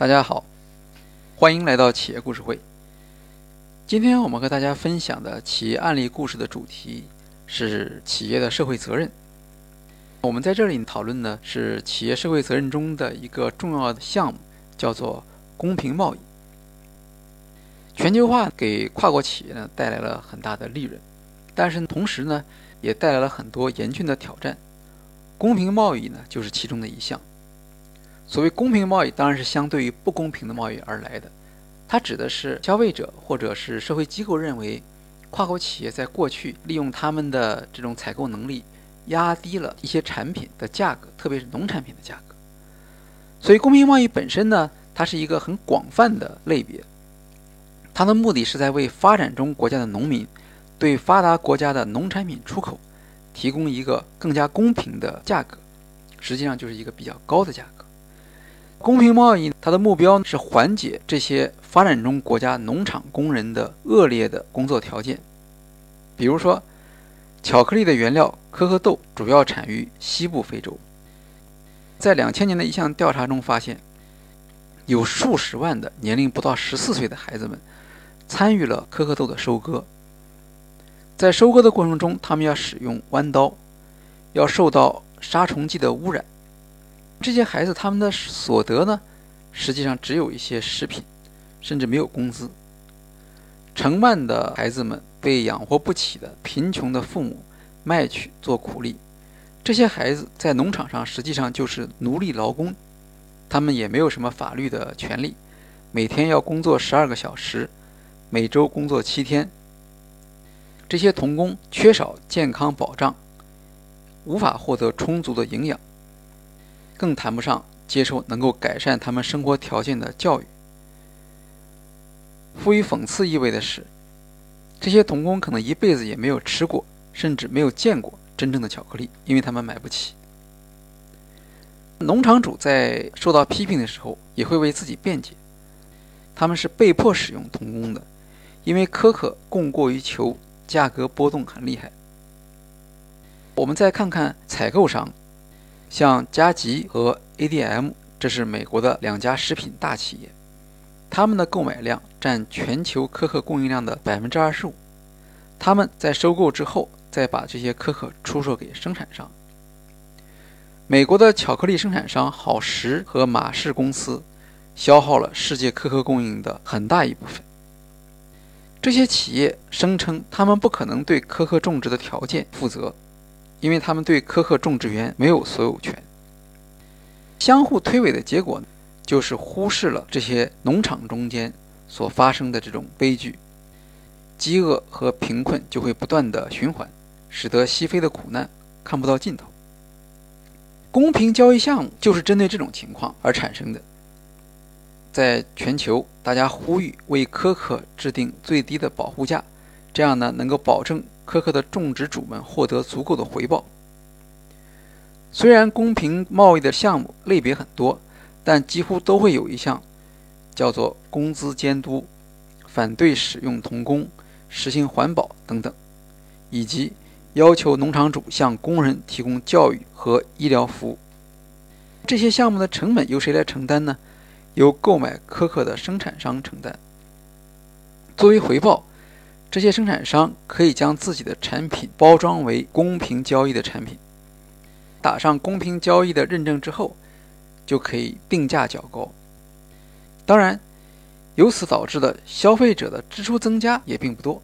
大家好，欢迎来到企业故事会。今天我们和大家分享的企业案例故事的主题是企业的社会责任。我们在这里讨论的是企业社会责任中的一个重要的项目，叫做公平贸易。全球化给跨国企业呢带来了很大的利润，但是同时呢也带来了很多严峻的挑战。公平贸易呢就是其中的一项。所谓公平贸易，当然是相对于不公平的贸易而来的。它指的是消费者或者是社会机构认为，跨国企业在过去利用他们的这种采购能力，压低了一些产品的价格，特别是农产品的价格。所以，公平贸易本身呢，它是一个很广泛的类别。它的目的是在为发展中国家的农民对发达国家的农产品出口提供一个更加公平的价格，实际上就是一个比较高的价格。公平贸易，它的目标是缓解这些发展中国家农场工人的恶劣的工作条件。比如说，巧克力的原料可可豆主要产于西部非洲。在两千年的一项调查中发现，有数十万的年龄不到十四岁的孩子们参与了可可豆的收割。在收割的过程中，他们要使用弯刀，要受到杀虫剂的污染。这些孩子他们的所得呢，实际上只有一些食品，甚至没有工资。成万的孩子们被养活不起的贫穷的父母卖去做苦力。这些孩子在农场上实际上就是奴隶劳工，他们也没有什么法律的权利，每天要工作十二个小时，每周工作七天。这些童工缺少健康保障，无法获得充足的营养。更谈不上接受能够改善他们生活条件的教育。富于讽刺意味的是，这些童工可能一辈子也没有吃过，甚至没有见过真正的巧克力，因为他们买不起。农场主在受到批评的时候，也会为自己辩解：他们是被迫使用童工的，因为可可供过于求，价格波动很厉害。我们再看看采购商。像加吉和 ADM，这是美国的两家食品大企业，他们的购买量占全球可可供应量的百分之二十五。他们在收购之后，再把这些可可出售给生产商。美国的巧克力生产商好时和马氏公司，消耗了世界可可供应的很大一部分。这些企业声称，他们不可能对可可种植的条件负责。因为他们对可可种植园没有所有权，相互推诿的结果，就是忽视了这些农场中间所发生的这种悲剧，饥饿和贫困就会不断的循环，使得西非的苦难看不到尽头。公平交易项目就是针对这种情况而产生的，在全球，大家呼吁为可可制定最低的保护价，这样呢能够保证。可可的种植主们获得足够的回报。虽然公平贸易的项目类别很多，但几乎都会有一项叫做工资监督、反对使用童工、实行环保等等，以及要求农场主向工人提供教育和医疗服务。这些项目的成本由谁来承担呢？由购买可可的生产商承担。作为回报。这些生产商可以将自己的产品包装为公平交易的产品，打上公平交易的认证之后，就可以定价较高。当然，由此导致的消费者的支出增加也并不多。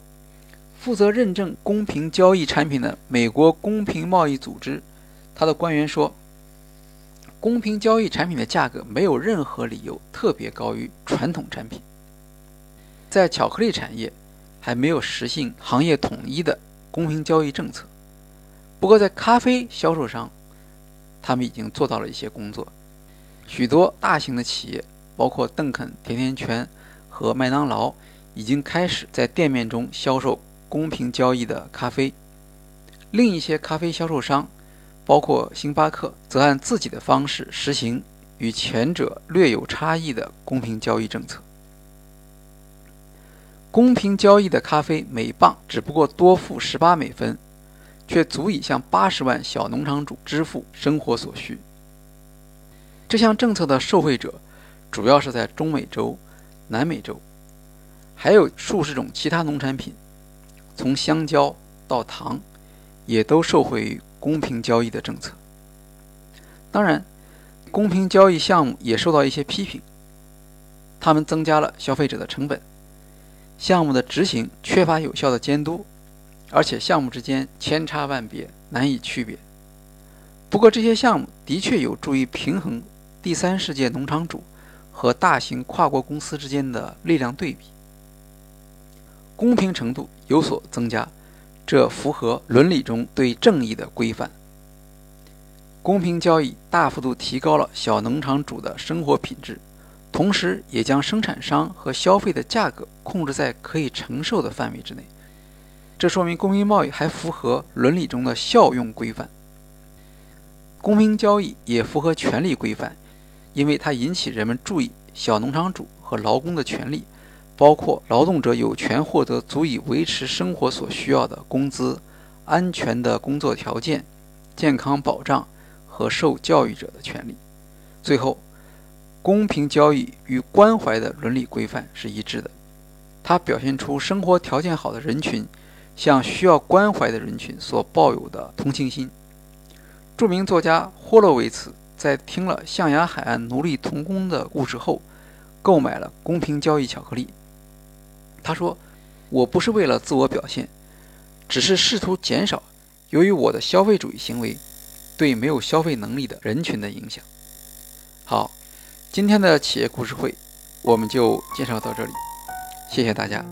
负责认证公平交易产品的美国公平贸易组织，他的官员说，公平交易产品的价格没有任何理由特别高于传统产品。在巧克力产业。还没有实行行业统一的公平交易政策。不过，在咖啡销售上，他们已经做到了一些工作。许多大型的企业，包括邓肯、甜甜圈和麦当劳，已经开始在店面中销售公平交易的咖啡。另一些咖啡销售商，包括星巴克，则按自己的方式实行与前者略有差异的公平交易政策。公平交易的咖啡每磅只不过多付十八美分，却足以向八十万小农场主支付生活所需。这项政策的受惠者主要是在中美洲、南美洲，还有数十种其他农产品，从香蕉到糖，也都受惠于公平交易的政策。当然，公平交易项目也受到一些批评，他们增加了消费者的成本，项目的执行缺乏有效的监督，而且项目之间千差万别，难以区别。不过，这些项目的确有助于平衡第三世界农场主和大型跨国公司之间的力量对比，公平程度有所增加，这符合伦理中对正义的规范。公平交易大幅度提高了小农场主的生活品质，同时也将生产商和消费的价格控制在可以承受的范围之内。这说明公平贸易还符合伦理中的效用规范。公平交易也符合权利规范，因为它引起人们注意小农场主和劳工的权利，包括劳动者有权获得足以维持生活所需要的工资、安全的工作条件、健康保障。和受教育者的权利。最后，公平交易与关怀的伦理规范是一致的，它表现出生活条件好的人群向需要关怀的人群所抱有的同情心。著名作家霍洛维茨在听了象牙海岸奴隶童工的故事后，购买了公平交易巧克力。他说：“我不是为了自我表现，只是试图减少由于我的消费主义行为。”对没有消费能力的人群的影响。好，今天的企业故事会我们就介绍到这里，谢谢大家。